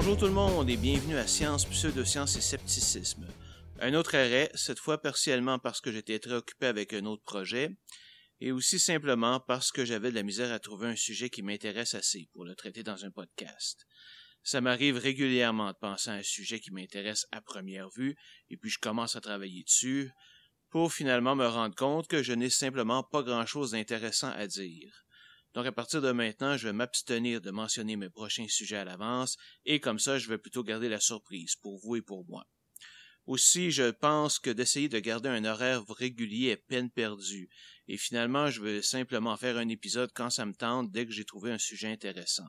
Bonjour tout le monde et bienvenue à Science, Pseudosciences et Scepticisme. Un autre arrêt, cette fois partiellement parce que j'étais très occupé avec un autre projet, et aussi simplement parce que j'avais de la misère à trouver un sujet qui m'intéresse assez pour le traiter dans un podcast. Ça m'arrive régulièrement de penser à un sujet qui m'intéresse à première vue, et puis je commence à travailler dessus, pour finalement me rendre compte que je n'ai simplement pas grand-chose d'intéressant à dire. Donc à partir de maintenant, je vais m'abstenir de mentionner mes prochains sujets à l'avance, et comme ça, je vais plutôt garder la surprise pour vous et pour moi. Aussi, je pense que d'essayer de garder un horaire régulier est peine perdue, et finalement, je vais simplement faire un épisode quand ça me tente dès que j'ai trouvé un sujet intéressant.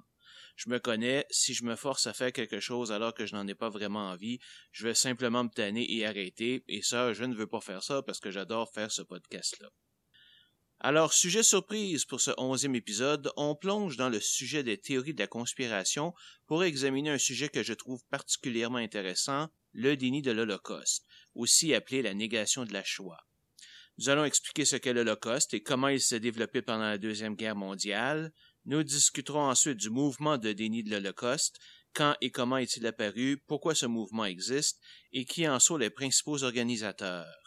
Je me connais, si je me force à faire quelque chose alors que je n'en ai pas vraiment envie, je vais simplement me tanner et arrêter, et ça, je ne veux pas faire ça parce que j'adore faire ce podcast-là. Alors, sujet surprise pour ce onzième épisode, on plonge dans le sujet des théories de la conspiration pour examiner un sujet que je trouve particulièrement intéressant, le déni de l'Holocauste, aussi appelé la négation de la Shoah. Nous allons expliquer ce qu'est l'Holocauste et comment il s'est développé pendant la Deuxième Guerre mondiale. Nous discuterons ensuite du mouvement de déni de l'Holocauste, quand et comment est-il apparu, pourquoi ce mouvement existe et qui en sont les principaux organisateurs.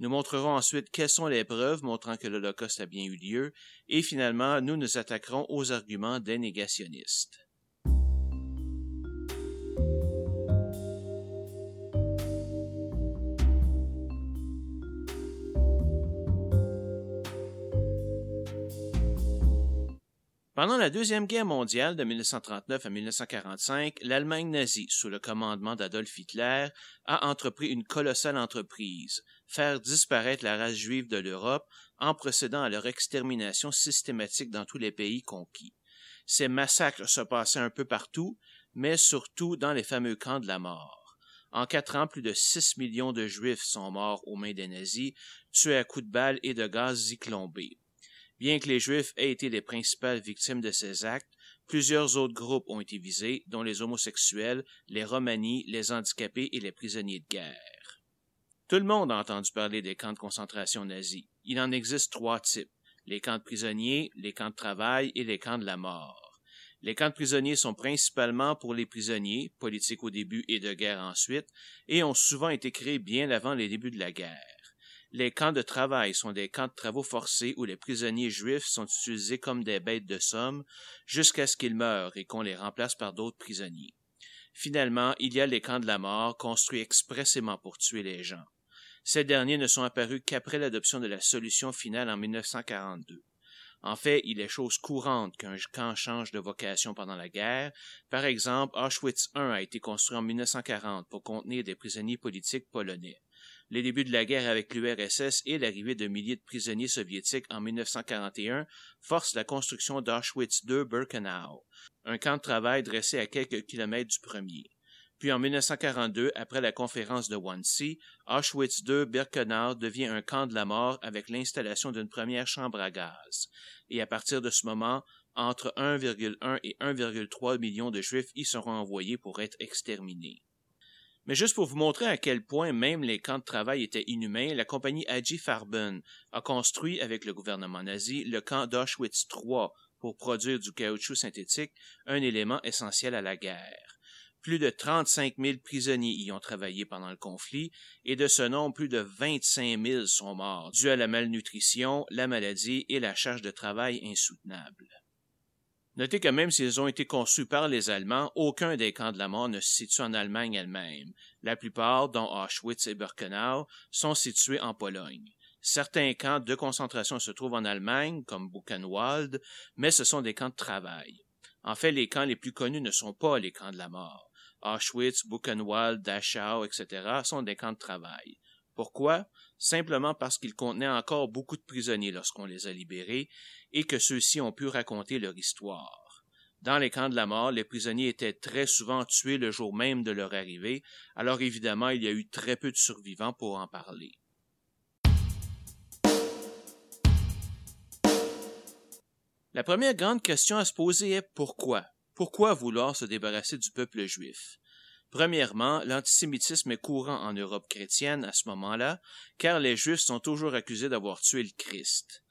Nous montrerons ensuite quelles sont les preuves montrant que l'Holocauste a bien eu lieu, et finalement, nous nous attaquerons aux arguments des négationnistes. Pendant la Deuxième Guerre mondiale de 1939 à 1945, l'Allemagne nazie, sous le commandement d'Adolf Hitler, a entrepris une colossale entreprise, faire disparaître la race juive de l'Europe en procédant à leur extermination systématique dans tous les pays conquis. Ces massacres se passaient un peu partout, mais surtout dans les fameux camps de la mort. En quatre ans, plus de six millions de Juifs sont morts aux mains des nazis, tués à coups de balles et de gaz zyclombés. Bien que les Juifs aient été les principales victimes de ces actes, plusieurs autres groupes ont été visés, dont les homosexuels, les romanies, les handicapés et les prisonniers de guerre. Tout le monde a entendu parler des camps de concentration nazis. Il en existe trois types les camps de prisonniers, les camps de travail et les camps de la mort. Les camps de prisonniers sont principalement pour les prisonniers, politiques au début et de guerre ensuite, et ont souvent été créés bien avant les débuts de la guerre. Les camps de travail sont des camps de travaux forcés où les prisonniers juifs sont utilisés comme des bêtes de somme jusqu'à ce qu'ils meurent et qu'on les remplace par d'autres prisonniers. Finalement, il y a les camps de la mort construits expressément pour tuer les gens. Ces derniers ne sont apparus qu'après l'adoption de la solution finale en 1942. En fait, il est chose courante qu'un camp change de vocation pendant la guerre. Par exemple, Auschwitz I a été construit en 1940 pour contenir des prisonniers politiques polonais les débuts de la guerre avec l'URSS et l'arrivée de milliers de prisonniers soviétiques en 1941 forcent la construction d'Auschwitz II Birkenau, un camp de travail dressé à quelques kilomètres du premier. Puis en 1942, après la conférence de Wannsee, Auschwitz II Birkenau devient un camp de la mort avec l'installation d'une première chambre à gaz. Et à partir de ce moment, entre 1,1 et 1,3 millions de Juifs y seront envoyés pour être exterminés. Mais juste pour vous montrer à quel point même les camps de travail étaient inhumains, la compagnie Agi Farben a construit avec le gouvernement nazi le camp d'Auschwitz III pour produire du caoutchouc synthétique, un élément essentiel à la guerre. Plus de 35 000 prisonniers y ont travaillé pendant le conflit, et de ce nombre, plus de 25 000 sont morts, dus à la malnutrition, la maladie et la charge de travail insoutenable. Notez que même s'ils ont été conçus par les Allemands, aucun des camps de la mort ne se situe en Allemagne elle-même. La plupart, dont Auschwitz et Birkenau, sont situés en Pologne. Certains camps de concentration se trouvent en Allemagne, comme Buchenwald, mais ce sont des camps de travail. En fait, les camps les plus connus ne sont pas les camps de la mort. Auschwitz, Buchenwald, Dachau, etc. sont des camps de travail. Pourquoi? Simplement parce qu'ils contenaient encore beaucoup de prisonniers lorsqu'on les a libérés et que ceux-ci ont pu raconter leur histoire. Dans les camps de la mort, les prisonniers étaient très souvent tués le jour même de leur arrivée, alors évidemment il y a eu très peu de survivants pour en parler. La première grande question à se poser est pourquoi? Pourquoi vouloir se débarrasser du peuple juif? Premièrement, l'antisémitisme est courant en Europe chrétienne à ce moment-là, car les Juifs sont toujours accusés d'avoir tué le Christ.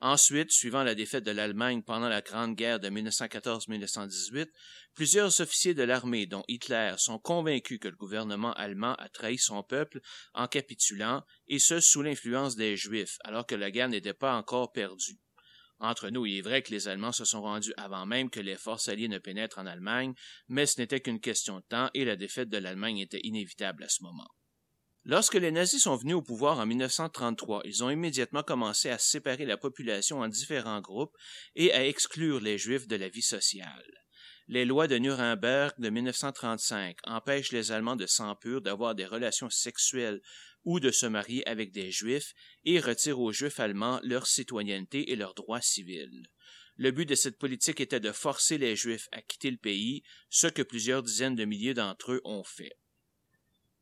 Ensuite, suivant la défaite de l'Allemagne pendant la Grande Guerre de 1914-1918, plusieurs officiers de l'armée, dont Hitler, sont convaincus que le gouvernement allemand a trahi son peuple en capitulant, et ce sous l'influence des Juifs, alors que la guerre n'était pas encore perdue. Entre nous, il est vrai que les Allemands se sont rendus avant même que les forces alliées ne pénètrent en Allemagne, mais ce n'était qu'une question de temps et la défaite de l'Allemagne était inévitable à ce moment. Lorsque les nazis sont venus au pouvoir en 1933, ils ont immédiatement commencé à séparer la population en différents groupes et à exclure les Juifs de la vie sociale. Les lois de Nuremberg de 1935 empêchent les Allemands de sang d'avoir des relations sexuelles ou de se marier avec des Juifs et retirent aux Juifs allemands leur citoyenneté et leurs droits civils. Le but de cette politique était de forcer les Juifs à quitter le pays, ce que plusieurs dizaines de milliers d'entre eux ont fait.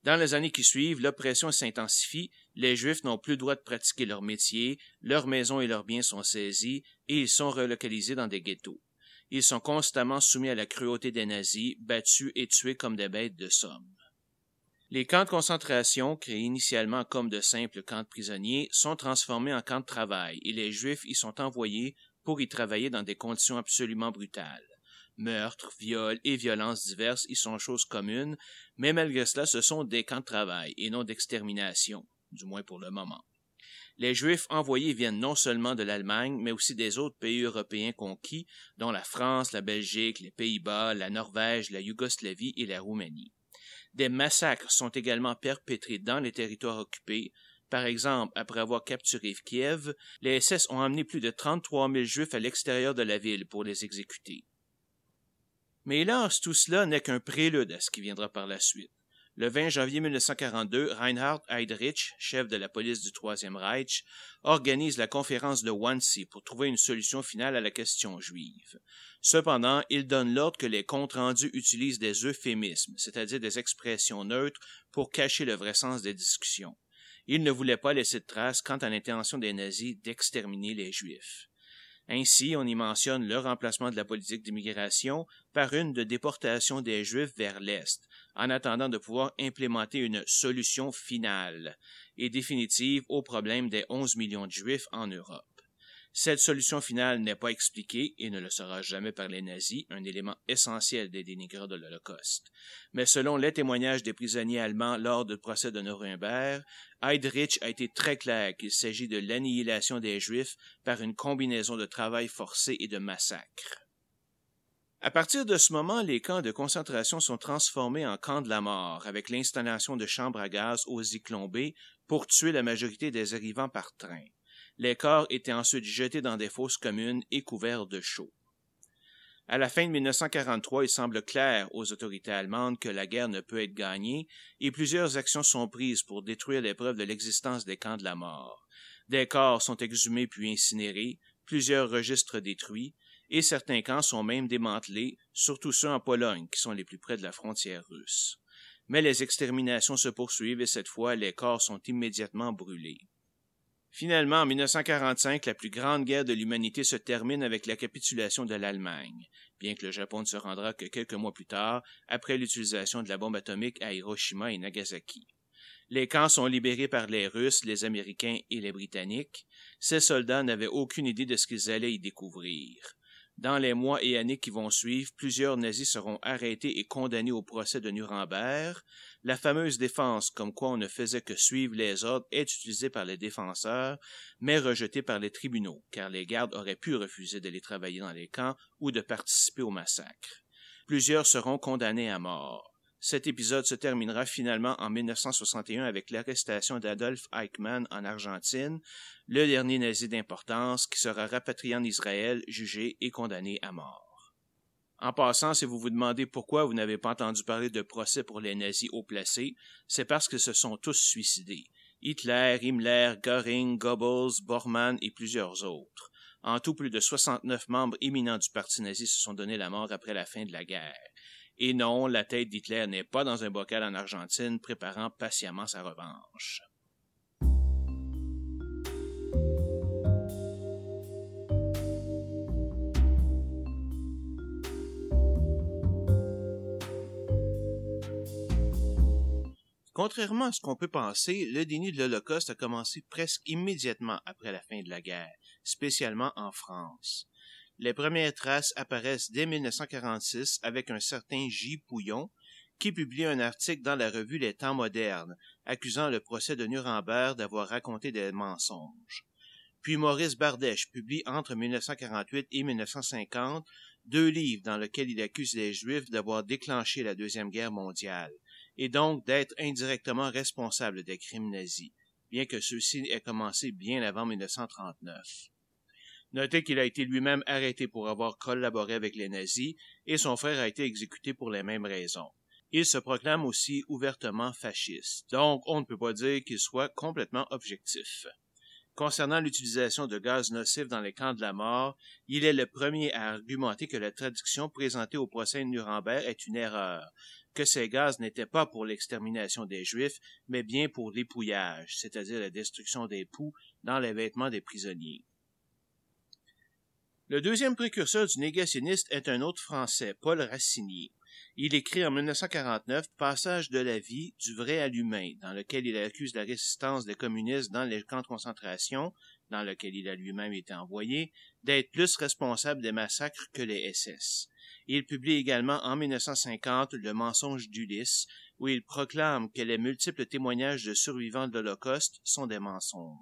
Dans les années qui suivent, l'oppression s'intensifie, les Juifs n'ont plus le droit de pratiquer leur métier, leurs maisons et leurs biens sont saisis, et ils sont relocalisés dans des ghettos. Ils sont constamment soumis à la cruauté des nazis, battus et tués comme des bêtes de somme. Les camps de concentration, créés initialement comme de simples camps de prisonniers, sont transformés en camps de travail, et les Juifs y sont envoyés pour y travailler dans des conditions absolument brutales. Meurtres, viols et violences diverses y sont choses communes, mais malgré cela, ce sont des camps de travail et non d'extermination, du moins pour le moment. Les Juifs envoyés viennent non seulement de l'Allemagne, mais aussi des autres pays européens conquis, dont la France, la Belgique, les Pays-Bas, la Norvège, la Yougoslavie et la Roumanie. Des massacres sont également perpétrés dans les territoires occupés. Par exemple, après avoir capturé Kiev, les SS ont emmené plus de 33 000 Juifs à l'extérieur de la ville pour les exécuter. Mais hélas, tout cela n'est qu'un prélude à ce qui viendra par la suite. Le 20 janvier 1942, Reinhard Heydrich, chef de la police du Troisième Reich, organise la conférence de Wannsee pour trouver une solution finale à la question juive. Cependant, il donne l'ordre que les comptes rendus utilisent des euphémismes, c'est-à-dire des expressions neutres, pour cacher le vrai sens des discussions. Il ne voulait pas laisser de traces quant à l'intention des nazis d'exterminer les Juifs. Ainsi, on y mentionne le remplacement de la politique d'immigration par une de déportation des Juifs vers l'Est, en attendant de pouvoir implémenter une solution finale et définitive au problème des 11 millions de Juifs en Europe. Cette solution finale n'est pas expliquée et ne le sera jamais par les nazis, un élément essentiel des dénigreurs de l'Holocauste. Mais selon les témoignages des prisonniers allemands lors du procès de Nuremberg, Heydrich a été très clair qu'il s'agit de l'annihilation des Juifs par une combinaison de travail forcé et de massacres. À partir de ce moment, les camps de concentration sont transformés en camps de la mort, avec l'installation de chambres à gaz aux Zyklon pour tuer la majorité des arrivants par train. Les corps étaient ensuite jetés dans des fosses communes et couverts de chaux. À la fin de 1943, il semble clair aux autorités allemandes que la guerre ne peut être gagnée et plusieurs actions sont prises pour détruire les preuves de l'existence des camps de la mort. Des corps sont exhumés puis incinérés, plusieurs registres détruits, et certains camps sont même démantelés, surtout ceux en Pologne, qui sont les plus près de la frontière russe. Mais les exterminations se poursuivent et cette fois les corps sont immédiatement brûlés. Finalement, en 1945, la plus grande guerre de l'humanité se termine avec la capitulation de l'Allemagne, bien que le Japon ne se rendra que quelques mois plus tard, après l'utilisation de la bombe atomique à Hiroshima et Nagasaki. Les camps sont libérés par les Russes, les Américains et les Britanniques. Ces soldats n'avaient aucune idée de ce qu'ils allaient y découvrir. Dans les mois et années qui vont suivre, plusieurs nazis seront arrêtés et condamnés au procès de Nuremberg. La fameuse défense, comme quoi on ne faisait que suivre les ordres, est utilisée par les défenseurs, mais rejetée par les tribunaux, car les gardes auraient pu refuser d'aller travailler dans les camps ou de participer au massacre. Plusieurs seront condamnés à mort. Cet épisode se terminera finalement en 1961 avec l'arrestation d'Adolf Eichmann en Argentine, le dernier nazi d'importance qui sera rapatrié en Israël, jugé et condamné à mort. En passant, si vous vous demandez pourquoi vous n'avez pas entendu parler de procès pour les nazis haut placés, c'est parce que se sont tous suicidés. Hitler, Himmler, Göring, Goebbels, Bormann et plusieurs autres. En tout, plus de 69 membres éminents du parti nazi se sont donné la mort après la fin de la guerre. Et non, la tête d'Hitler n'est pas dans un bocal en Argentine préparant patiemment sa revanche. Contrairement à ce qu'on peut penser, le déni de l'Holocauste a commencé presque immédiatement après la fin de la guerre, spécialement en France. Les premières traces apparaissent dès 1946 avec un certain J. Pouillon, qui publie un article dans la revue Les Temps modernes, accusant le procès de Nuremberg d'avoir raconté des mensonges. Puis Maurice Bardèche publie entre 1948 et 1950 deux livres dans lesquels il accuse les Juifs d'avoir déclenché la Deuxième Guerre mondiale et donc d'être indirectement responsable des crimes nazis, bien que ceux-ci aient commencé bien avant 1939. Notez qu'il a été lui-même arrêté pour avoir collaboré avec les nazis et son frère a été exécuté pour les mêmes raisons. Il se proclame aussi ouvertement fasciste, donc on ne peut pas dire qu'il soit complètement objectif. Concernant l'utilisation de gaz nocifs dans les camps de la mort, il est le premier à argumenter que la traduction présentée au procès de Nuremberg est une erreur, que ces gaz n'étaient pas pour l'extermination des Juifs, mais bien pour l'épouillage, c'est-à-dire la destruction des poux dans les vêtements des prisonniers. Le deuxième précurseur du négationniste est un autre Français, Paul Racinier. Il écrit en 1949 Passage de la vie du vrai à l'humain, dans lequel il accuse la résistance des communistes dans les camps de concentration, dans lequel il a lui-même été envoyé, d'être plus responsable des massacres que les SS. Il publie également en 1950 Le mensonge d'Ulysse, où il proclame que les multiples témoignages de survivants de l'Holocauste sont des mensonges.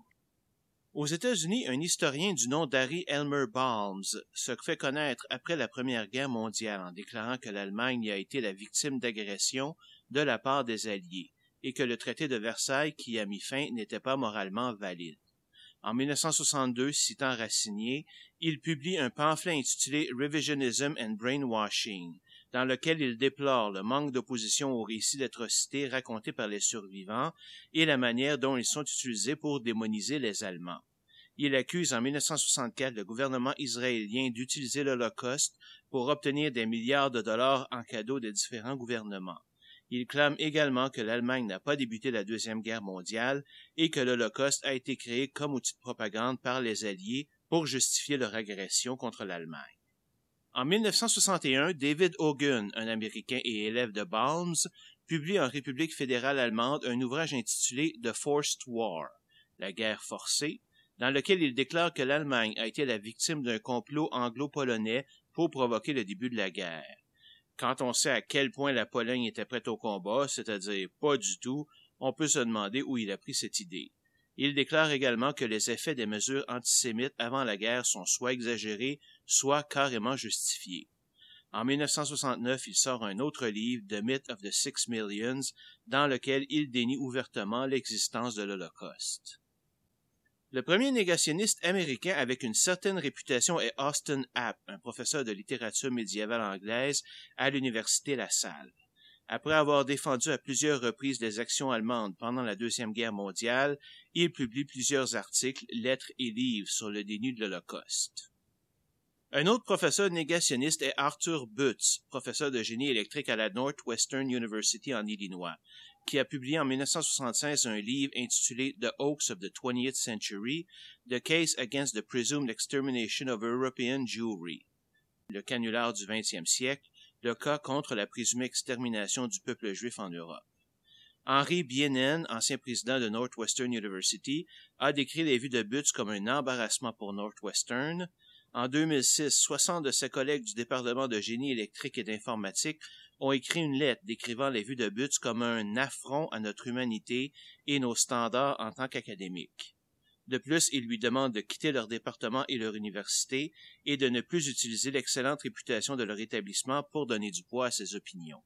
Aux États-Unis, un historien du nom d'Harry Elmer Balms se fait connaître après la Première Guerre mondiale en déclarant que l'Allemagne a été la victime d'agressions de la part des Alliés et que le traité de Versailles qui a mis fin n'était pas moralement valide. En 1962, citant Racinier, il publie un pamphlet intitulé Revisionism and Brainwashing, dans lequel il déplore le manque d'opposition aux récits d'atrocités racontés par les survivants et la manière dont ils sont utilisés pour démoniser les Allemands. Il accuse en 1964 le gouvernement israélien d'utiliser l'Holocauste pour obtenir des milliards de dollars en cadeau des différents gouvernements. Il clame également que l'Allemagne n'a pas débuté la Deuxième Guerre mondiale et que l'Holocauste a été créé comme outil de propagande par les Alliés pour justifier leur agression contre l'Allemagne. En 1961, David Hogan, un Américain et élève de Balms, publie en République fédérale allemande un ouvrage intitulé The Forced War, la guerre forcée, dans lequel il déclare que l'Allemagne a été la victime d'un complot anglo-polonais pour provoquer le début de la guerre. Quand on sait à quel point la Pologne était prête au combat, c'est-à-dire pas du tout, on peut se demander où il a pris cette idée. Il déclare également que les effets des mesures antisémites avant la guerre sont soit exagérés, soit carrément justifiés. En 1969, il sort un autre livre, The Myth of the Six Millions, dans lequel il dénie ouvertement l'existence de l'Holocauste. Le premier négationniste américain avec une certaine réputation est Austin App, un professeur de littérature médiévale anglaise à l'université La Salle. Après avoir défendu à plusieurs reprises les actions allemandes pendant la Deuxième Guerre mondiale, il publie plusieurs articles, lettres et livres sur le déni de l'Holocauste. Un autre professeur négationniste est Arthur Butz, professeur de génie électrique à la Northwestern University en Illinois qui a publié en 1976 un livre intitulé The Oaks of the Twentieth Century, The Case Against the Presumed Extermination of European Jewry, le canular du XXe siècle, le cas contre la présumée extermination du peuple juif en Europe. Henri Bienen, ancien président de Northwestern University, a décrit les vues de Butz comme un embarrassement pour Northwestern. En 2006, 60 de ses collègues du département de génie électrique et d'informatique ont écrit une lettre décrivant les vues de Butz comme un affront à notre humanité et nos standards en tant qu'académiques. De plus, ils lui demandent de quitter leur département et leur université et de ne plus utiliser l'excellente réputation de leur établissement pour donner du poids à ses opinions.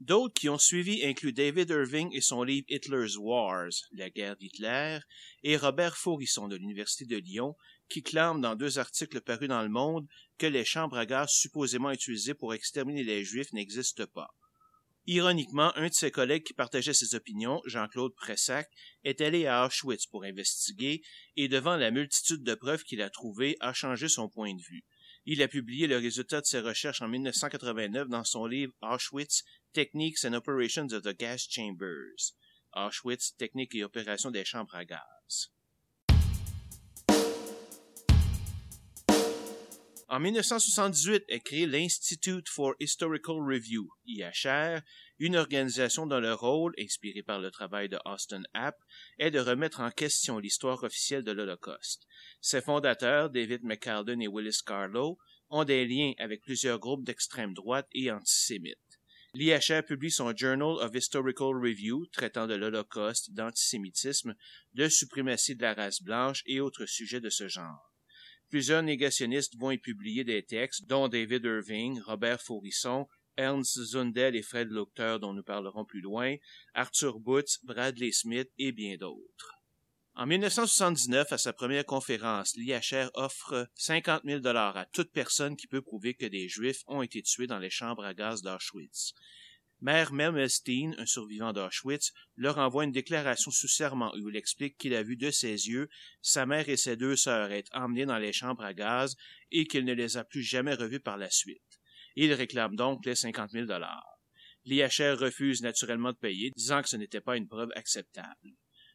D'autres qui ont suivi incluent David Irving et son livre Hitler's Wars, la guerre d'Hitler, et Robert Faurisson de l'Université de Lyon, qui clame dans deux articles parus dans Le Monde que les chambres à gaz supposément utilisées pour exterminer les Juifs n'existent pas. Ironiquement, un de ses collègues qui partageait ses opinions, Jean-Claude Pressac, est allé à Auschwitz pour investiguer et devant la multitude de preuves qu'il a trouvées, a changé son point de vue. Il a publié le résultat de ses recherches en 1989 dans son livre Auschwitz, Techniques and Operations of the Gas Chambers. Auschwitz, Techniques et opérations des chambres à gaz. En 1978 est créé l'Institute for Historical Review, IHR, une organisation dont le rôle, inspiré par le travail de Austin App, est de remettre en question l'histoire officielle de l'Holocauste. Ses fondateurs, David McCalden et Willis Carlo, ont des liens avec plusieurs groupes d'extrême droite et antisémites. L'IHR publie son Journal of Historical Review traitant de l'Holocauste, d'antisémitisme, de suprématie de la race blanche et autres sujets de ce genre. Plusieurs négationnistes vont y publier des textes, dont David Irving, Robert Faurisson, Ernst Zundel et Fred Luchter, dont nous parlerons plus loin, Arthur Butz, Bradley Smith et bien d'autres. En 1979, à sa première conférence, l'IHR offre 50 000 dollars à toute personne qui peut prouver que des Juifs ont été tués dans les chambres à gaz d'Auschwitz. Mère Melmelstein, un survivant d'Auschwitz, leur envoie une déclaration sous serment où il explique qu'il a vu de ses yeux sa mère et ses deux sœurs être emmenées dans les chambres à gaz et qu'il ne les a plus jamais revues par la suite. Il réclame donc les 50 000 dollars. L'IHR refuse naturellement de payer, disant que ce n'était pas une preuve acceptable.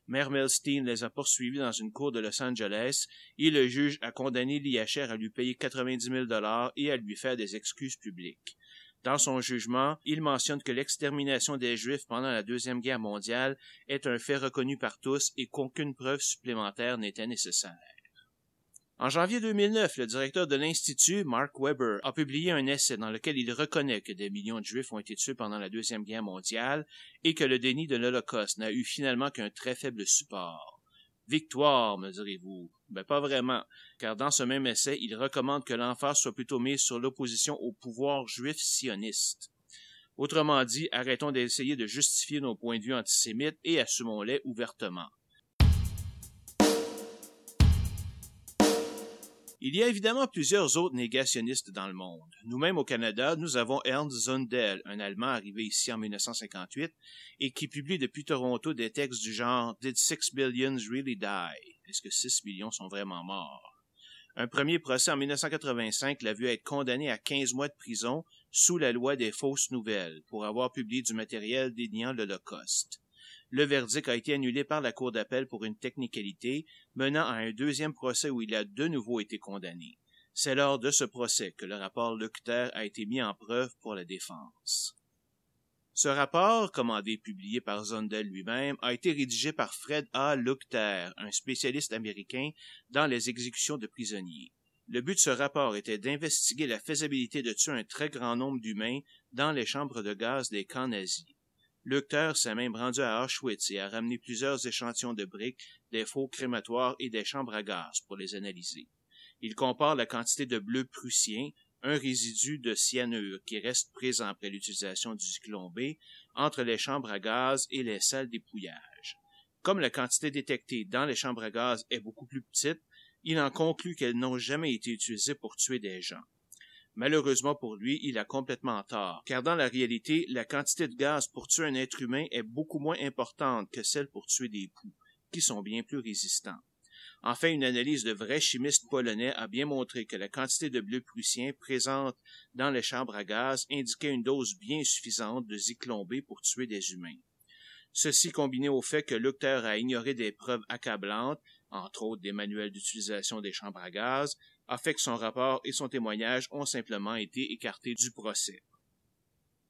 Mère Melstein les a poursuivis dans une cour de Los Angeles et le juge a condamné l'IHR à lui payer 90 000 dollars et à lui faire des excuses publiques. Dans son jugement, il mentionne que l'extermination des Juifs pendant la Deuxième Guerre mondiale est un fait reconnu par tous et qu'aucune preuve supplémentaire n'était nécessaire. En janvier 2009, le directeur de l'Institut, Mark Weber, a publié un essai dans lequel il reconnaît que des millions de Juifs ont été tués pendant la Deuxième Guerre mondiale et que le déni de l'Holocauste n'a eu finalement qu'un très faible support. Victoire, me direz-vous. Ben pas vraiment, car dans ce même essai, il recommande que l'emphase soit plutôt mise sur l'opposition au pouvoir juif sioniste. Autrement dit, arrêtons d'essayer de justifier nos points de vue antisémites et assumons-les ouvertement. Il y a évidemment plusieurs autres négationnistes dans le monde. Nous-mêmes au Canada, nous avons Ernst Zundel, un Allemand arrivé ici en 1958 et qui publie depuis Toronto des textes du genre Did six billions really die? Est-ce que 6 millions sont vraiment morts? Un premier procès en 1985 l'a vu être condamné à 15 mois de prison sous la loi des fausses nouvelles pour avoir publié du matériel déniant l'Holocauste. Le verdict a été annulé par la Cour d'appel pour une technicalité, menant à un deuxième procès où il a de nouveau été condamné. C'est lors de ce procès que le rapport Lecter a été mis en preuve pour la défense. Ce rapport, commandé et publié par Zondel lui-même, a été rédigé par Fred A. Lecter, un spécialiste américain dans les exécutions de prisonniers. Le but de ce rapport était d'investiguer la faisabilité de tuer un très grand nombre d'humains dans les chambres de gaz des camps nazis. Lecteur s'est même rendu à Auschwitz et a ramené plusieurs échantillons de briques, des faux crématoires et des chambres à gaz pour les analyser. Il compare la quantité de bleu prussien, un résidu de cyanure qui reste présent après l'utilisation du cyclone B, entre les chambres à gaz et les salles d'épouillage. Comme la quantité détectée dans les chambres à gaz est beaucoup plus petite, il en conclut qu'elles n'ont jamais été utilisées pour tuer des gens. Malheureusement pour lui, il a complètement tort, car dans la réalité, la quantité de gaz pour tuer un être humain est beaucoup moins importante que celle pour tuer des poux, qui sont bien plus résistants. Enfin, une analyse de vrais chimistes polonais a bien montré que la quantité de bleu prussien présente dans les chambres à gaz indiquait une dose bien suffisante de zyklon pour tuer des humains. Ceci combiné au fait que l'auteur a ignoré des preuves accablantes, entre autres des manuels d'utilisation des chambres à gaz, a fait que son rapport et son témoignage ont simplement été écartés du procès.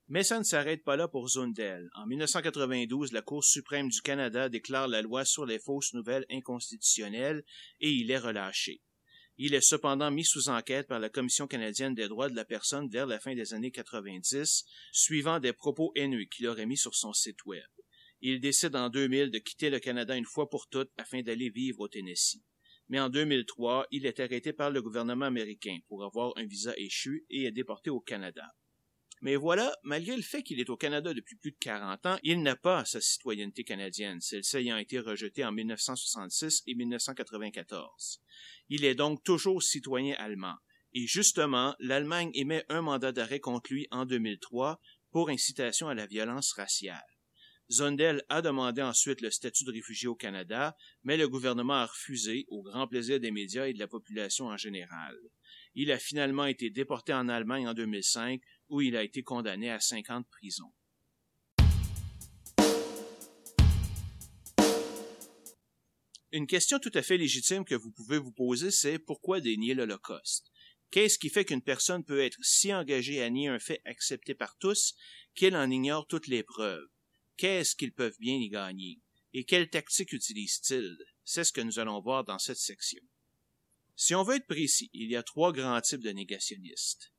Mais ça ne s'arrête pas là pour Zundel. En 1992, la Cour suprême du Canada déclare la loi sur les fausses nouvelles inconstitutionnelles et il est relâché. Il est cependant mis sous enquête par la Commission canadienne des droits de la personne vers la fin des années 90, suivant des propos haineux qu'il aurait mis sur son site web. Il décide en 2000 de quitter le Canada une fois pour toutes afin d'aller vivre au Tennessee mais en 2003, il est arrêté par le gouvernement américain pour avoir un visa échu et est déporté au Canada. Mais voilà, malgré le fait qu'il est au Canada depuis plus de 40 ans, il n'a pas sa citoyenneté canadienne, celle-ci ayant été rejetée en 1966 et 1994. Il est donc toujours citoyen allemand. Et justement, l'Allemagne émet un mandat d'arrêt contre lui en 2003 pour incitation à la violence raciale. Zondel a demandé ensuite le statut de réfugié au Canada, mais le gouvernement a refusé, au grand plaisir des médias et de la population en général. Il a finalement été déporté en Allemagne en 2005, où il a été condamné à cinq ans de prison. Une question tout à fait légitime que vous pouvez vous poser, c'est pourquoi dénier l'Holocauste? Qu'est-ce qui fait qu'une personne peut être si engagée à nier un fait accepté par tous qu'elle en ignore toutes les preuves? Qu'est-ce qu'ils peuvent bien y gagner? Et quelle tactique utilisent-ils? C'est ce que nous allons voir dans cette section. Si on veut être précis, il y a trois grands types de négationnistes.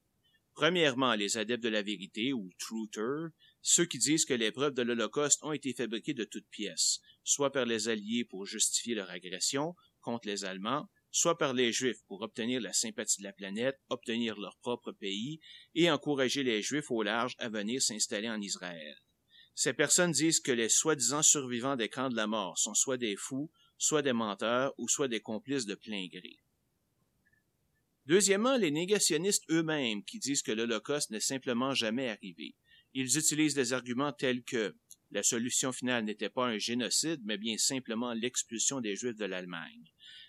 Premièrement, les adeptes de la vérité ou truthers, ceux qui disent que les preuves de l'Holocauste ont été fabriquées de toutes pièces, soit par les Alliés pour justifier leur agression contre les Allemands, soit par les Juifs pour obtenir la sympathie de la planète, obtenir leur propre pays et encourager les Juifs au large à venir s'installer en Israël. Ces personnes disent que les soi-disant survivants des camps de la mort sont soit des fous, soit des menteurs ou soit des complices de plein gré. Deuxièmement, les négationnistes eux-mêmes qui disent que l'Holocauste n'est simplement jamais arrivé. Ils utilisent des arguments tels que la solution finale n'était pas un génocide, mais bien simplement l'expulsion des Juifs de l'Allemagne.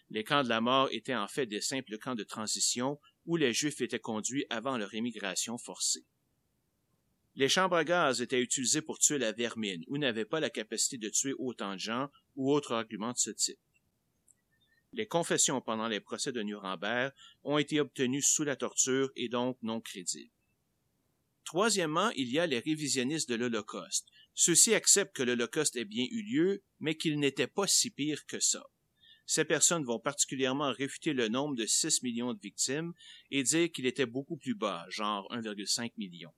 Les camps de la mort étaient en fait des simples camps de transition où les Juifs étaient conduits avant leur émigration forcée. Les chambres à gaz étaient utilisées pour tuer la vermine ou n'avaient pas la capacité de tuer autant de gens ou autres arguments de ce type. Les confessions pendant les procès de Nuremberg ont été obtenues sous la torture et donc non crédibles. Troisièmement, il y a les révisionnistes de l'Holocauste. Ceux-ci acceptent que l'Holocauste ait bien eu lieu, mais qu'il n'était pas si pire que ça. Ces personnes vont particulièrement réfuter le nombre de 6 millions de victimes et dire qu'il était beaucoup plus bas, genre 1,5 million.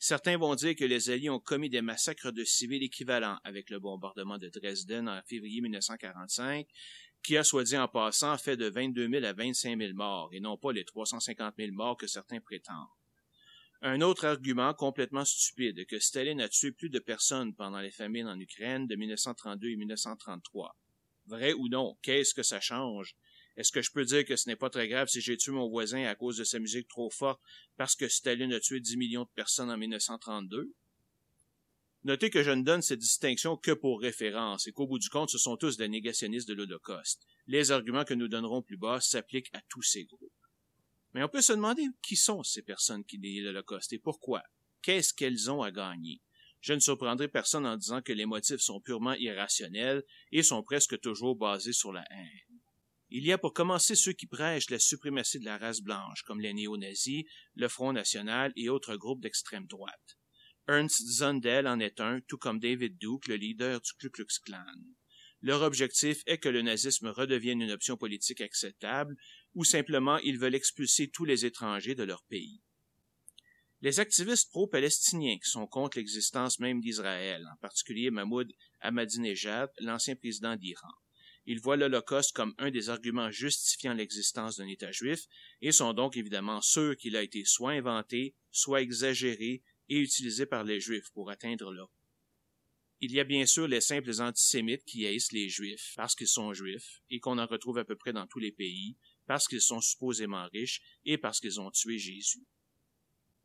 Certains vont dire que les Alliés ont commis des massacres de civils équivalents avec le bombardement de Dresden en février 1945 qui a, soit dit en passant, fait de 22 000 à 25 000 morts, et non pas les 350 000 morts que certains prétendent. Un autre argument complètement stupide que Staline a tué plus de personnes pendant les famines en Ukraine de 1932 et 1933. Vrai ou non, qu'est-ce que ça change? Est-ce que je peux dire que ce n'est pas très grave si j'ai tué mon voisin à cause de sa musique trop forte parce que Staline a tué 10 millions de personnes en 1932? Notez que je ne donne cette distinction que pour référence et qu'au bout du compte, ce sont tous des négationnistes de l'Holocauste. Les arguments que nous donnerons plus bas s'appliquent à tous ces groupes. Mais on peut se demander qui sont ces personnes qui nient l'Holocauste et pourquoi? Qu'est-ce qu'elles ont à gagner? Je ne surprendrai personne en disant que les motifs sont purement irrationnels et sont presque toujours basés sur la haine. Il y a pour commencer ceux qui prêchent la suprématie de la race blanche, comme les néo-nazis, le Front national et autres groupes d'extrême droite. Ernst Zundel en est un, tout comme David Duke, le leader du Ku Klux Klan. Leur objectif est que le nazisme redevienne une option politique acceptable, ou simplement ils veulent expulser tous les étrangers de leur pays. Les activistes pro-palestiniens qui sont contre l'existence même d'Israël, en particulier Mahmoud Ahmadinejad, l'ancien président d'Iran. Ils voient l'Holocauste comme un des arguments justifiant l'existence d'un État juif et sont donc évidemment sûrs qu'il a été soit inventé, soit exagéré, et utilisés par les Juifs pour atteindre leur il y a bien sûr les simples antisémites qui haïssent les Juifs parce qu'ils sont Juifs et qu'on en retrouve à peu près dans tous les pays, parce qu'ils sont supposément riches et parce qu'ils ont tué Jésus.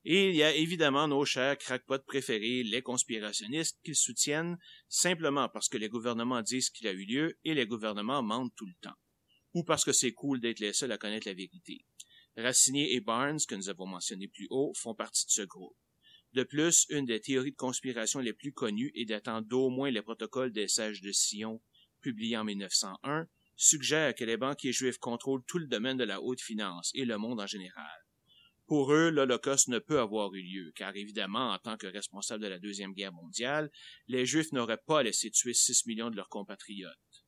Et il y a évidemment nos chers crackpots préférés, les conspirationnistes, qu'ils soutiennent simplement parce que les gouvernements disent qu'il a eu lieu et les gouvernements mentent tout le temps. Ou parce que c'est cool d'être les seuls à connaître la vérité. Racinier et Barnes, que nous avons mentionnés plus haut, font partie de ce groupe. De plus, une des théories de conspiration les plus connues et datant d'au moins les protocoles des sages de Sion, publiés en 1901, suggère que les banquiers juifs contrôlent tout le domaine de la haute finance et le monde en général. Pour eux, l'Holocauste ne peut avoir eu lieu, car évidemment, en tant que responsables de la Deuxième Guerre mondiale, les Juifs n'auraient pas laissé tuer six millions de leurs compatriotes.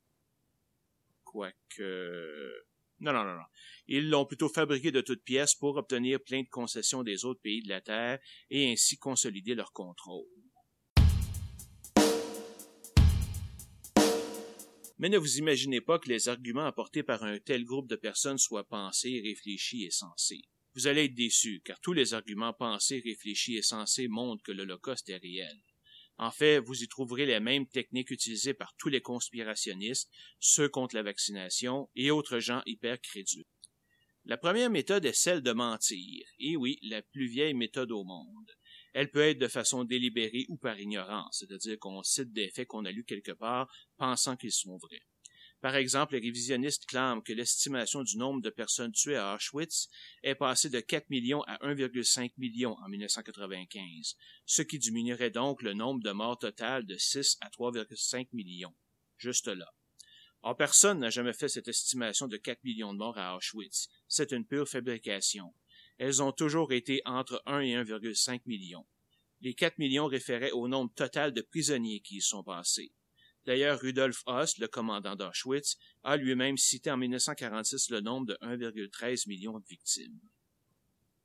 Quoique... Non, non, non, non. Ils l'ont plutôt fabriqué de toutes pièces pour obtenir plein de concessions des autres pays de la Terre et ainsi consolider leur contrôle. Mais ne vous imaginez pas que les arguments apportés par un tel groupe de personnes soient pensés, réfléchis et sensés. Vous allez être déçus, car tous les arguments pensés, réfléchis et sensés montrent que l'Holocauste est réel. En fait, vous y trouverez les mêmes techniques utilisées par tous les conspirationnistes, ceux contre la vaccination et autres gens hyper crédules. La première méthode est celle de mentir. Et oui, la plus vieille méthode au monde. Elle peut être de façon délibérée ou par ignorance, c'est-à-dire qu'on cite des faits qu'on a lus quelque part pensant qu'ils sont vrais. Par exemple, les révisionnistes clament que l'estimation du nombre de personnes tuées à Auschwitz est passée de 4 millions à 1,5 million en 1995, ce qui diminuerait donc le nombre de morts total de 6 à 3,5 millions. Juste là. Or, personne n'a jamais fait cette estimation de 4 millions de morts à Auschwitz. C'est une pure fabrication. elles ont toujours été entre 1 et 1,5 million. Les 4 millions référaient au nombre total de prisonniers qui y sont passés. D'ailleurs, Rudolf Hoss, le commandant d'Auschwitz, a lui-même cité en 1946 le nombre de 1,13 million de victimes.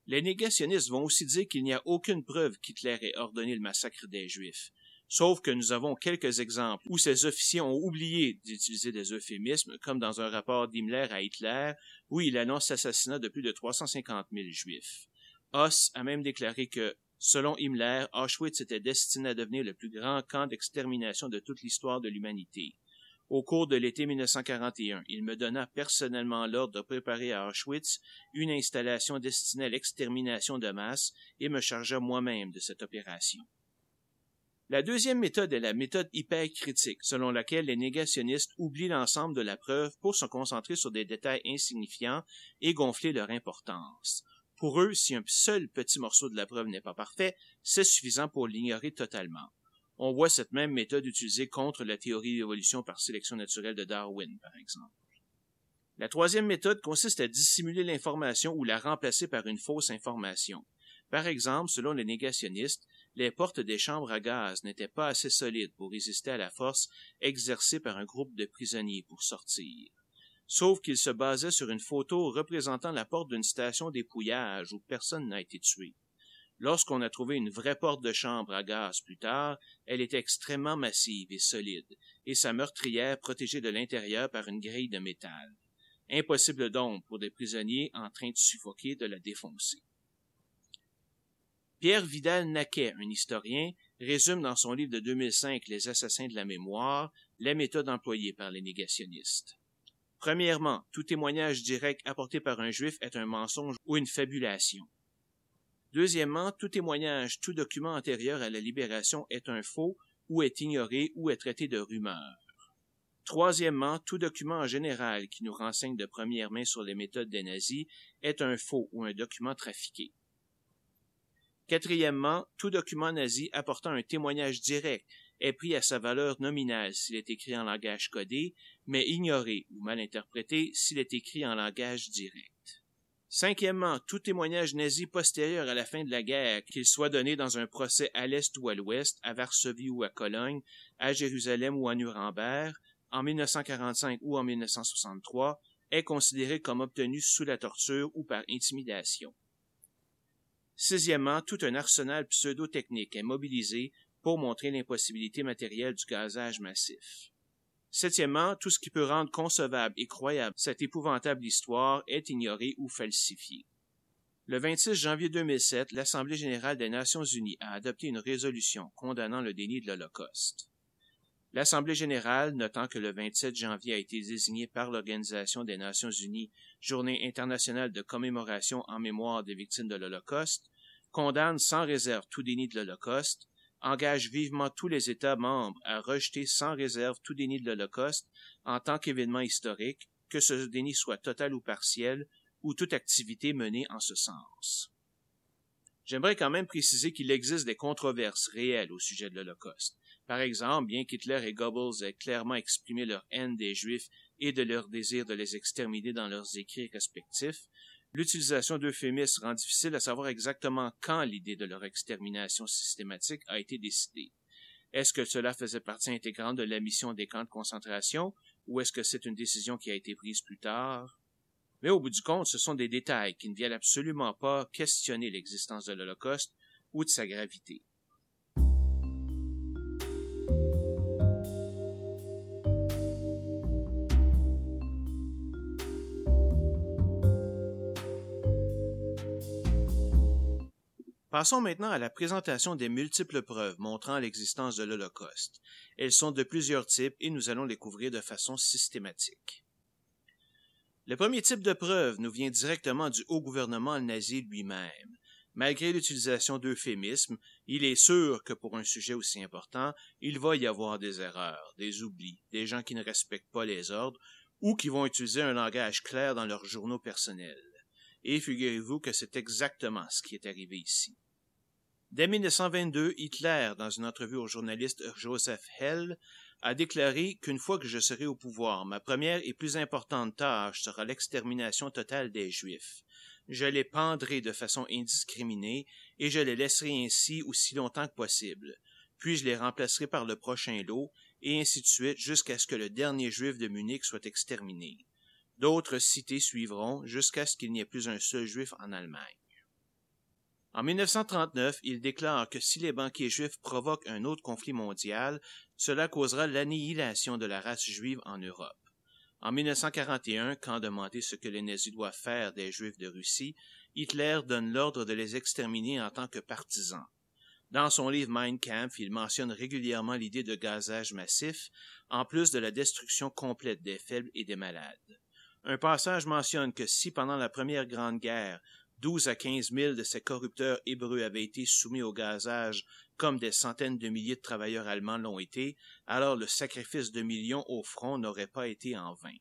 Les négationnistes vont aussi dire qu'il n'y a aucune preuve qu'Hitler ait ordonné le massacre des Juifs. Sauf que nous avons quelques exemples où ces officiers ont oublié d'utiliser des euphémismes, comme dans un rapport d'Himmler à Hitler, où il annonce l'assassinat de plus de 350 000 Juifs. Hoss a même déclaré que Selon Himmler, Auschwitz était destiné à devenir le plus grand camp d'extermination de toute l'histoire de l'humanité. Au cours de l'été 1941, il me donna personnellement l'ordre de préparer à Auschwitz une installation destinée à l'extermination de masse et me chargea moi-même de cette opération. La deuxième méthode est la méthode hypercritique, selon laquelle les négationnistes oublient l'ensemble de la preuve pour se concentrer sur des détails insignifiants et gonfler leur importance. Pour eux, si un seul petit morceau de la preuve n'est pas parfait, c'est suffisant pour l'ignorer totalement. On voit cette même méthode utilisée contre la théorie d'évolution par sélection naturelle de Darwin, par exemple. La troisième méthode consiste à dissimuler l'information ou la remplacer par une fausse information. Par exemple, selon les négationnistes, les portes des chambres à gaz n'étaient pas assez solides pour résister à la force exercée par un groupe de prisonniers pour sortir sauf qu'il se basait sur une photo représentant la porte d'une station dépouillage où personne n'a été tué. Lorsqu'on a trouvé une vraie porte de chambre à gaz plus tard, elle était extrêmement massive et solide, et sa meurtrière protégée de l'intérieur par une grille de métal. Impossible donc pour des prisonniers en train de suffoquer de la défoncer. Pierre Vidal-Naquet, un historien, résume dans son livre de 2005 Les assassins de la mémoire la méthode employée par les négationnistes. Premièrement, tout témoignage direct apporté par un juif est un mensonge ou une fabulation. Deuxièmement, tout témoignage, tout document antérieur à la libération est un faux ou est ignoré ou est traité de rumeur. Troisièmement, tout document en général qui nous renseigne de première main sur les méthodes des nazis est un faux ou un document trafiqué. Quatrièmement, tout document nazi apportant un témoignage direct est pris à sa valeur nominale s'il est écrit en langage codé, mais ignoré ou mal interprété s'il est écrit en langage direct. Cinquièmement, tout témoignage nazi postérieur à la fin de la guerre, qu'il soit donné dans un procès à l'Est ou à l'Ouest, à Varsovie ou à Cologne, à Jérusalem ou à Nuremberg, en 1945 ou en 1963, est considéré comme obtenu sous la torture ou par intimidation. Sixièmement, tout un arsenal pseudo-technique est mobilisé pour montrer l'impossibilité matérielle du gazage massif. Septièmement, tout ce qui peut rendre concevable et croyable cette épouvantable histoire est ignoré ou falsifié. Le 26 janvier 2007, l'Assemblée générale des Nations unies a adopté une résolution condamnant le déni de l'Holocauste. L'Assemblée générale, notant que le 27 janvier a été désigné par l'Organisation des Nations unies Journée internationale de commémoration en mémoire des victimes de l'Holocauste, condamne sans réserve tout déni de l'Holocauste engage vivement tous les États membres à rejeter sans réserve tout déni de l'Holocauste en tant qu'événement historique, que ce déni soit total ou partiel, ou toute activité menée en ce sens. J'aimerais quand même préciser qu'il existe des controverses réelles au sujet de l'Holocauste. Par exemple, bien qu'Hitler et Goebbels aient clairement exprimé leur haine des Juifs et de leur désir de les exterminer dans leurs écrits respectifs, L'utilisation d'euphémismes rend difficile à savoir exactement quand l'idée de leur extermination systématique a été décidée. Est-ce que cela faisait partie intégrante de la mission des camps de concentration ou est-ce que c'est une décision qui a été prise plus tard? Mais au bout du compte, ce sont des détails qui ne viennent absolument pas questionner l'existence de l'Holocauste ou de sa gravité. Passons maintenant à la présentation des multiples preuves montrant l'existence de l'Holocauste. Elles sont de plusieurs types et nous allons les couvrir de façon systématique. Le premier type de preuve nous vient directement du haut gouvernement nazi lui-même. Malgré l'utilisation d'euphémismes, il est sûr que pour un sujet aussi important, il va y avoir des erreurs, des oublis, des gens qui ne respectent pas les ordres ou qui vont utiliser un langage clair dans leurs journaux personnels. Et figurez-vous que c'est exactement ce qui est arrivé ici. Dès 1922, Hitler, dans une entrevue au journaliste Joseph Hell, a déclaré qu'une fois que je serai au pouvoir, ma première et plus importante tâche sera l'extermination totale des Juifs. je les pendrai de façon indiscriminée, et je les laisserai ainsi aussi longtemps que possible. Puis je les remplacerai par le prochain lot, et ainsi de suite jusqu'à ce que le dernier juif de Munich soit exterminé. D'autres cités suivront jusqu'à ce qu'il n'y ait plus un seul juif en Allemagne. En 1939, il déclare que si les banquiers juifs provoquent un autre conflit mondial, cela causera l'annihilation de la race juive en Europe. En 1941, quand demandé ce que les nazis doivent faire des juifs de Russie, Hitler donne l'ordre de les exterminer en tant que partisans. Dans son livre Mein Kampf, il mentionne régulièrement l'idée de gazage massif, en plus de la destruction complète des faibles et des malades. Un passage mentionne que si pendant la Première Grande Guerre, douze à quinze mille de ces corrupteurs hébreux avaient été soumis au gazage comme des centaines de milliers de travailleurs allemands l'ont été, alors le sacrifice de millions au front n'aurait pas été en vain.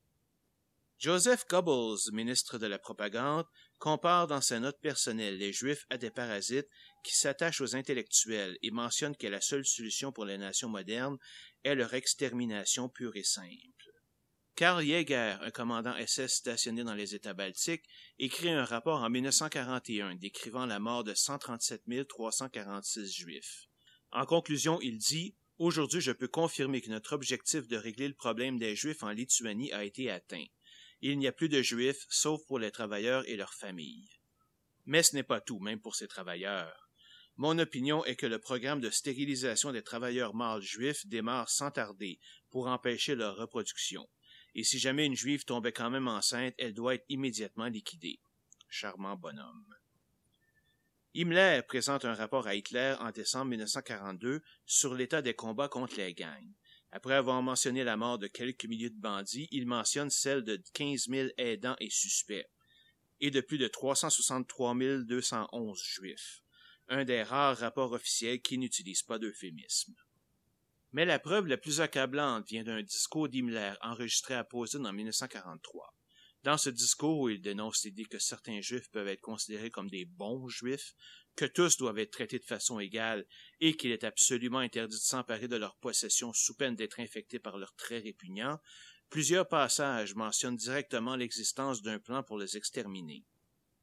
Joseph Goebbels, ministre de la Propagande, compare dans sa note personnelle les Juifs à des parasites qui s'attachent aux intellectuels et mentionne que la seule solution pour les nations modernes est leur extermination pure et simple. Karl Jäger, un commandant SS stationné dans les États baltiques, écrit un rapport en 1941 décrivant la mort de 137 346 Juifs. En conclusion, il dit Aujourd'hui, je peux confirmer que notre objectif de régler le problème des Juifs en Lituanie a été atteint. Il n'y a plus de Juifs, sauf pour les travailleurs et leurs familles. Mais ce n'est pas tout, même pour ces travailleurs. Mon opinion est que le programme de stérilisation des travailleurs mâles juifs démarre sans tarder pour empêcher leur reproduction. Et si jamais une juive tombait quand même enceinte, elle doit être immédiatement liquidée. Charmant bonhomme. Himmler présente un rapport à Hitler en décembre 1942 sur l'état des combats contre les gangs. Après avoir mentionné la mort de quelques milliers de bandits, il mentionne celle de 15 000 aidants et suspects, et de plus de 363 211 juifs, un des rares rapports officiels qui n'utilise pas d'euphémisme. Mais la preuve la plus accablante vient d'un discours d'Himmler enregistré à Posen en 1943. Dans ce discours il dénonce l'idée que certains juifs peuvent être considérés comme des bons juifs, que tous doivent être traités de façon égale et qu'il est absolument interdit de s'emparer de leurs possessions sous peine d'être infectés par leurs traits répugnants, plusieurs passages mentionnent directement l'existence d'un plan pour les exterminer.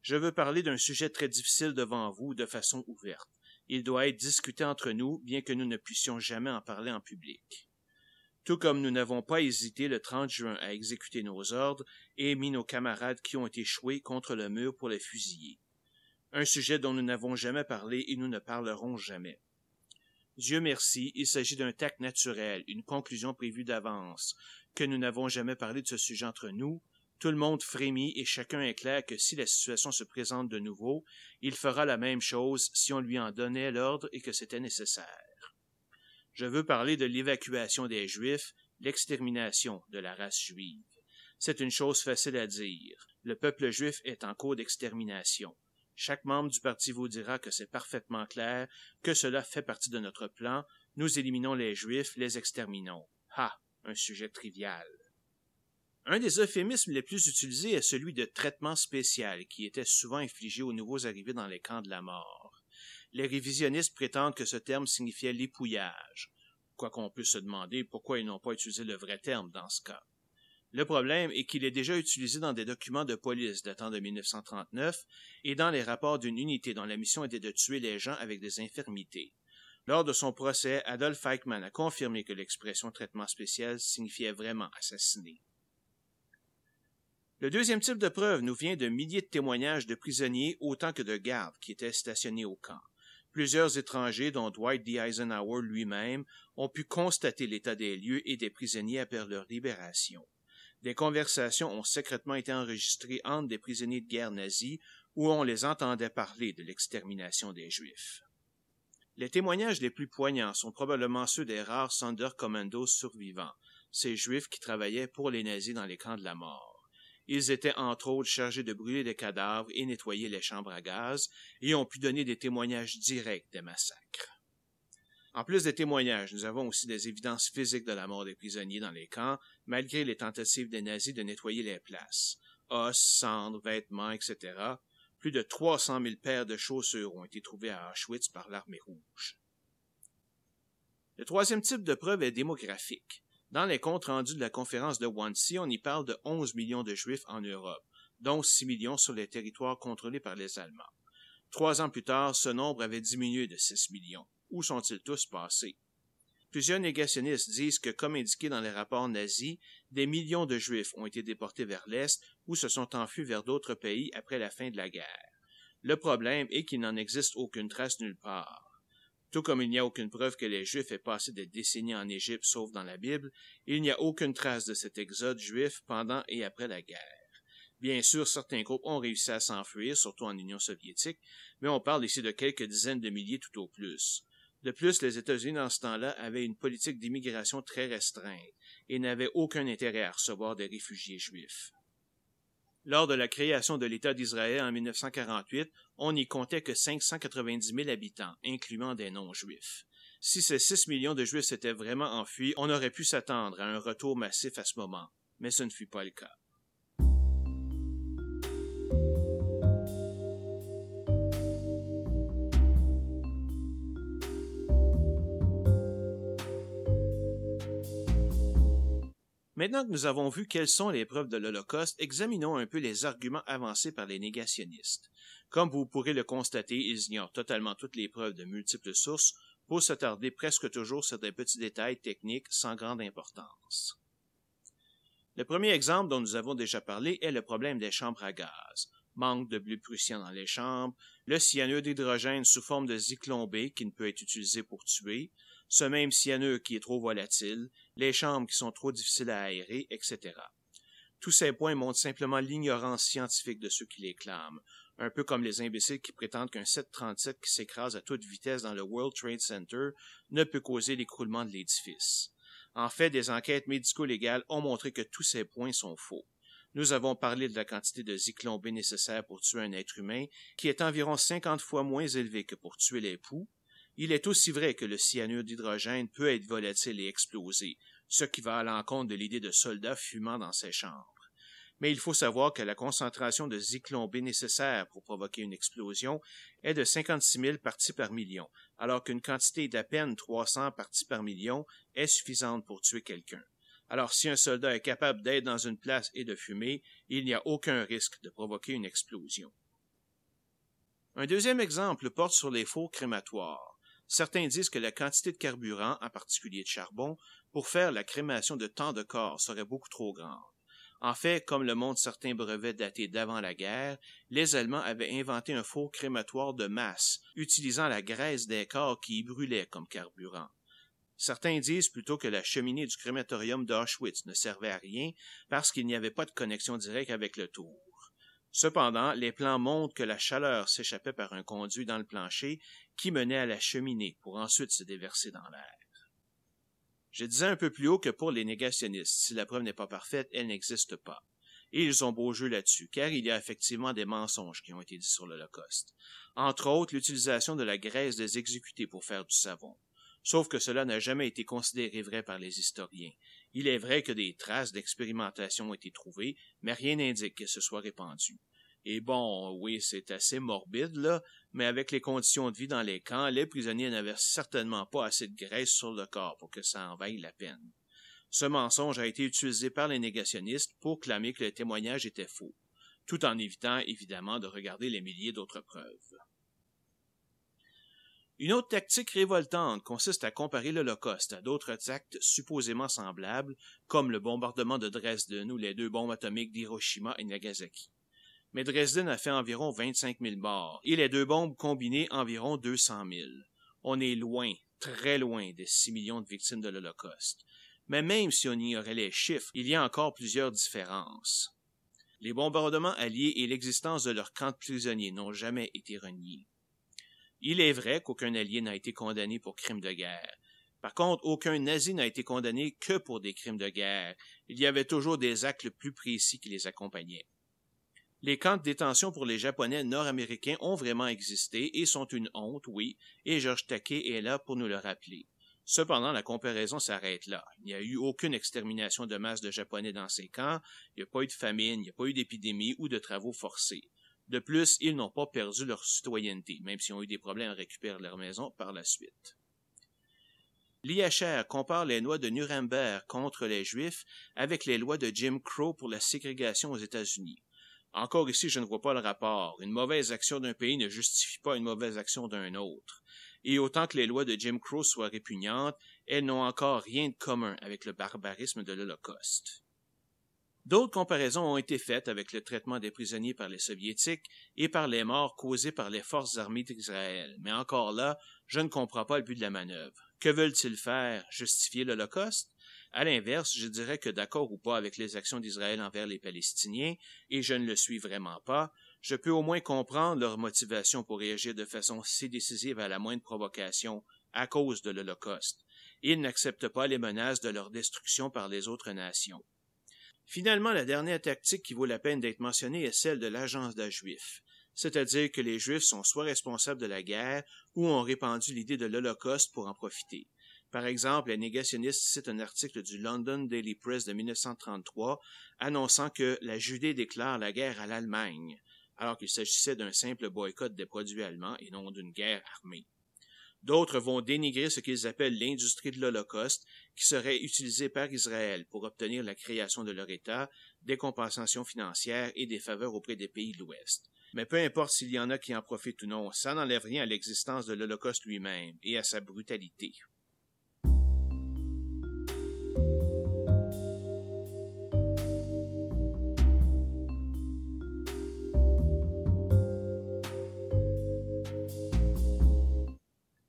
Je veux parler d'un sujet très difficile devant vous de façon ouverte. Il doit être discuté entre nous, bien que nous ne puissions jamais en parler en public tout comme nous n'avons pas hésité le 30 juin à exécuter nos ordres et mis nos camarades qui ont échoué contre le mur pour les fusiller. Un sujet dont nous n'avons jamais parlé et nous ne parlerons jamais. Dieu merci, il s'agit d'un tact naturel, une conclusion prévue d'avance, que nous n'avons jamais parlé de ce sujet entre nous, tout le monde frémit et chacun est clair que si la situation se présente de nouveau, il fera la même chose si on lui en donnait l'ordre et que c'était nécessaire. Je veux parler de l'évacuation des Juifs, l'extermination de la race juive. C'est une chose facile à dire. Le peuple juif est en cours d'extermination. Chaque membre du parti vous dira que c'est parfaitement clair, que cela fait partie de notre plan. Nous éliminons les Juifs, les exterminons. Ha! Un sujet trivial. Un des euphémismes les plus utilisés est celui de traitement spécial, qui était souvent infligé aux nouveaux arrivés dans les camps de la mort les révisionnistes prétendent que ce terme signifiait l'épouillage, quoiqu'on puisse se demander pourquoi ils n'ont pas utilisé le vrai terme dans ce cas. Le problème est qu'il est déjà utilisé dans des documents de police datant de 1939 et dans les rapports d'une unité dont la mission était de tuer les gens avec des infirmités. Lors de son procès, Adolf Eichmann a confirmé que l'expression traitement spécial signifiait vraiment assassiner. Le deuxième type de preuve nous vient de milliers de témoignages de prisonniers autant que de gardes qui étaient stationnés au camp. Plusieurs étrangers, dont Dwight D. Eisenhower lui-même, ont pu constater l'état des lieux et des prisonniers après leur libération. Des conversations ont secrètement été enregistrées entre des prisonniers de guerre nazis où on les entendait parler de l'extermination des Juifs. Les témoignages les plus poignants sont probablement ceux des rares Sonderkommandos survivants, ces Juifs qui travaillaient pour les nazis dans les camps de la mort. Ils étaient entre autres chargés de brûler des cadavres et nettoyer les chambres à gaz, et ont pu donner des témoignages directs des massacres. En plus des témoignages, nous avons aussi des évidences physiques de la mort des prisonniers dans les camps, malgré les tentatives des nazis de nettoyer les places. Os, cendres, vêtements, etc. Plus de 300 000 paires de chaussures ont été trouvées à Auschwitz par l'armée rouge. Le troisième type de preuve est démographique. Dans les comptes rendus de la conférence de Wannsee, on y parle de 11 millions de Juifs en Europe, dont 6 millions sur les territoires contrôlés par les Allemands. Trois ans plus tard, ce nombre avait diminué de 6 millions. Où sont-ils tous passés? Plusieurs négationnistes disent que, comme indiqué dans les rapports nazis, des millions de Juifs ont été déportés vers l'Est ou se sont enfuis vers d'autres pays après la fin de la guerre. Le problème est qu'il n'en existe aucune trace nulle part. Tout comme il n'y a aucune preuve que les Juifs aient passé des décennies en Égypte sauf dans la Bible, il n'y a aucune trace de cet exode juif pendant et après la guerre. Bien sûr, certains groupes ont réussi à s'enfuir, surtout en Union soviétique, mais on parle ici de quelques dizaines de milliers tout au plus. De plus, les États-Unis dans ce temps-là avaient une politique d'immigration très restreinte et n'avaient aucun intérêt à recevoir des réfugiés juifs. Lors de la création de l'État d'Israël en 1948, on n'y comptait que 590 000 habitants, incluant des non-juifs. Si ces 6 millions de juifs s'étaient vraiment enfuis, on aurait pu s'attendre à un retour massif à ce moment, mais ce ne fut pas le cas. Maintenant que nous avons vu quelles sont les preuves de l'Holocauste, examinons un peu les arguments avancés par les négationnistes. Comme vous pourrez le constater, ils ignorent totalement toutes les preuves de multiples sources pour s'attarder presque toujours sur des petits détails techniques sans grande importance. Le premier exemple dont nous avons déjà parlé est le problème des chambres à gaz. Manque de bleu prussien dans les chambres, le cyanure d'hydrogène sous forme de zyklon qui ne peut être utilisé pour tuer, ce même cyanure qui est trop volatile, les chambres qui sont trop difficiles à aérer, etc. Tous ces points montrent simplement l'ignorance scientifique de ceux qui les clament, un peu comme les imbéciles qui prétendent qu'un 737 qui s'écrase à toute vitesse dans le World Trade Center ne peut causer l'écroulement de l'édifice. En fait, des enquêtes médico-légales ont montré que tous ces points sont faux. Nous avons parlé de la quantité de zyklon B nécessaire pour tuer un être humain, qui est environ 50 fois moins élevée que pour tuer les poux, il est aussi vrai que le cyanure d'hydrogène peut être volatile et exploser, ce qui va à l'encontre de l'idée de soldats fumant dans ces chambres. Mais il faut savoir que la concentration de zyklon nécessaire pour provoquer une explosion est de 56 000 parties par million, alors qu'une quantité d'à peine 300 parties par million est suffisante pour tuer quelqu'un. Alors si un soldat est capable d'être dans une place et de fumer, il n'y a aucun risque de provoquer une explosion. Un deuxième exemple porte sur les faux crématoires. Certains disent que la quantité de carburant, en particulier de charbon, pour faire la crémation de tant de corps serait beaucoup trop grande. En fait, comme le montrent certains brevets datés d'avant la guerre, les Allemands avaient inventé un faux crématoire de masse, utilisant la graisse des corps qui y brûlaient comme carburant. Certains disent plutôt que la cheminée du crématorium d'Auschwitz ne servait à rien parce qu'il n'y avait pas de connexion directe avec le tour. Cependant, les plans montrent que la chaleur s'échappait par un conduit dans le plancher qui menait à la cheminée pour ensuite se déverser dans l'air. Je disais un peu plus haut que pour les négationnistes, si la preuve n'est pas parfaite, elle n'existe pas. Et ils ont beau jeu là-dessus, car il y a effectivement des mensonges qui ont été dits sur l'Holocauste. Entre autres, l'utilisation de la graisse des exécutés pour faire du savon. Sauf que cela n'a jamais été considéré vrai par les historiens. Il est vrai que des traces d'expérimentation ont été trouvées, mais rien n'indique que ce soit répandu. Et bon, oui, c'est assez morbide, là, mais avec les conditions de vie dans les camps, les prisonniers n'avaient certainement pas assez de graisse sur le corps pour que ça en vaille la peine. Ce mensonge a été utilisé par les négationnistes pour clamer que le témoignage était faux, tout en évitant évidemment de regarder les milliers d'autres preuves. Une autre tactique révoltante consiste à comparer l'Holocauste à d'autres actes supposément semblables, comme le bombardement de Dresden ou les deux bombes atomiques d'Hiroshima et Nagasaki mais Dresden a fait environ 25 000 morts et les deux bombes combinées environ 200 000. On est loin, très loin des 6 millions de victimes de l'Holocauste. Mais même si on ignorait les chiffres, il y a encore plusieurs différences. Les bombardements alliés et l'existence de leurs camps de prisonniers n'ont jamais été reniés. Il est vrai qu'aucun allié n'a été condamné pour crimes de guerre. Par contre, aucun nazi n'a été condamné que pour des crimes de guerre. Il y avait toujours des actes plus précis qui les accompagnaient. Les camps de détention pour les Japonais nord-américains ont vraiment existé et sont une honte, oui, et Georges Takei est là pour nous le rappeler. Cependant, la comparaison s'arrête là. Il n'y a eu aucune extermination de masse de Japonais dans ces camps, il n'y a pas eu de famine, il n'y a pas eu d'épidémie ou de travaux forcés. De plus, ils n'ont pas perdu leur citoyenneté, même s'ils ont eu des problèmes à récupérer leur maison par la suite. L'IHR compare les lois de Nuremberg contre les Juifs avec les lois de Jim Crow pour la ségrégation aux États-Unis. Encore ici, je ne vois pas le rapport. Une mauvaise action d'un pays ne justifie pas une mauvaise action d'un autre. Et autant que les lois de Jim Crow soient répugnantes, elles n'ont encore rien de commun avec le barbarisme de l'Holocauste. D'autres comparaisons ont été faites avec le traitement des prisonniers par les Soviétiques et par les morts causées par les forces armées d'Israël, mais encore là, je ne comprends pas le but de la manœuvre. Que veulent-ils faire? Justifier l'Holocauste? À l'inverse, je dirais que d'accord ou pas avec les actions d'Israël envers les Palestiniens, et je ne le suis vraiment pas, je peux au moins comprendre leur motivation pour réagir de façon si décisive à la moindre provocation à cause de l'Holocauste. Ils n'acceptent pas les menaces de leur destruction par les autres nations. Finalement, la dernière tactique qui vaut la peine d'être mentionnée est celle de l'agence de Juifs, c'est-à-dire que les Juifs sont soit responsables de la guerre ou ont répandu l'idée de l'Holocauste pour en profiter. Par exemple, les négationnistes citent un article du London Daily Press de 1933 annonçant que la Judée déclare la guerre à l'Allemagne, alors qu'il s'agissait d'un simple boycott des produits allemands et non d'une guerre armée. D'autres vont dénigrer ce qu'ils appellent l'industrie de l'Holocauste, qui serait utilisée par Israël pour obtenir la création de leur État, des compensations financières et des faveurs auprès des pays de l'Ouest. Mais peu importe s'il y en a qui en profitent ou non, ça n'enlève rien à l'existence de l'Holocauste lui-même et à sa brutalité.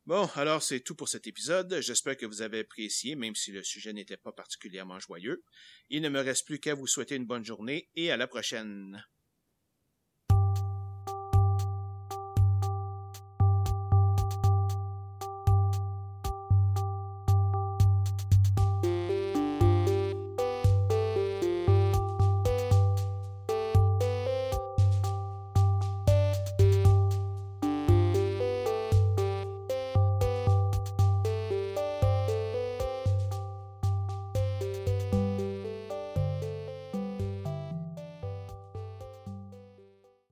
Bon, alors c'est tout pour cet épisode. J'espère que vous avez apprécié, même si le sujet n'était pas particulièrement joyeux. Il ne me reste plus qu'à vous souhaiter une bonne journée et à la prochaine.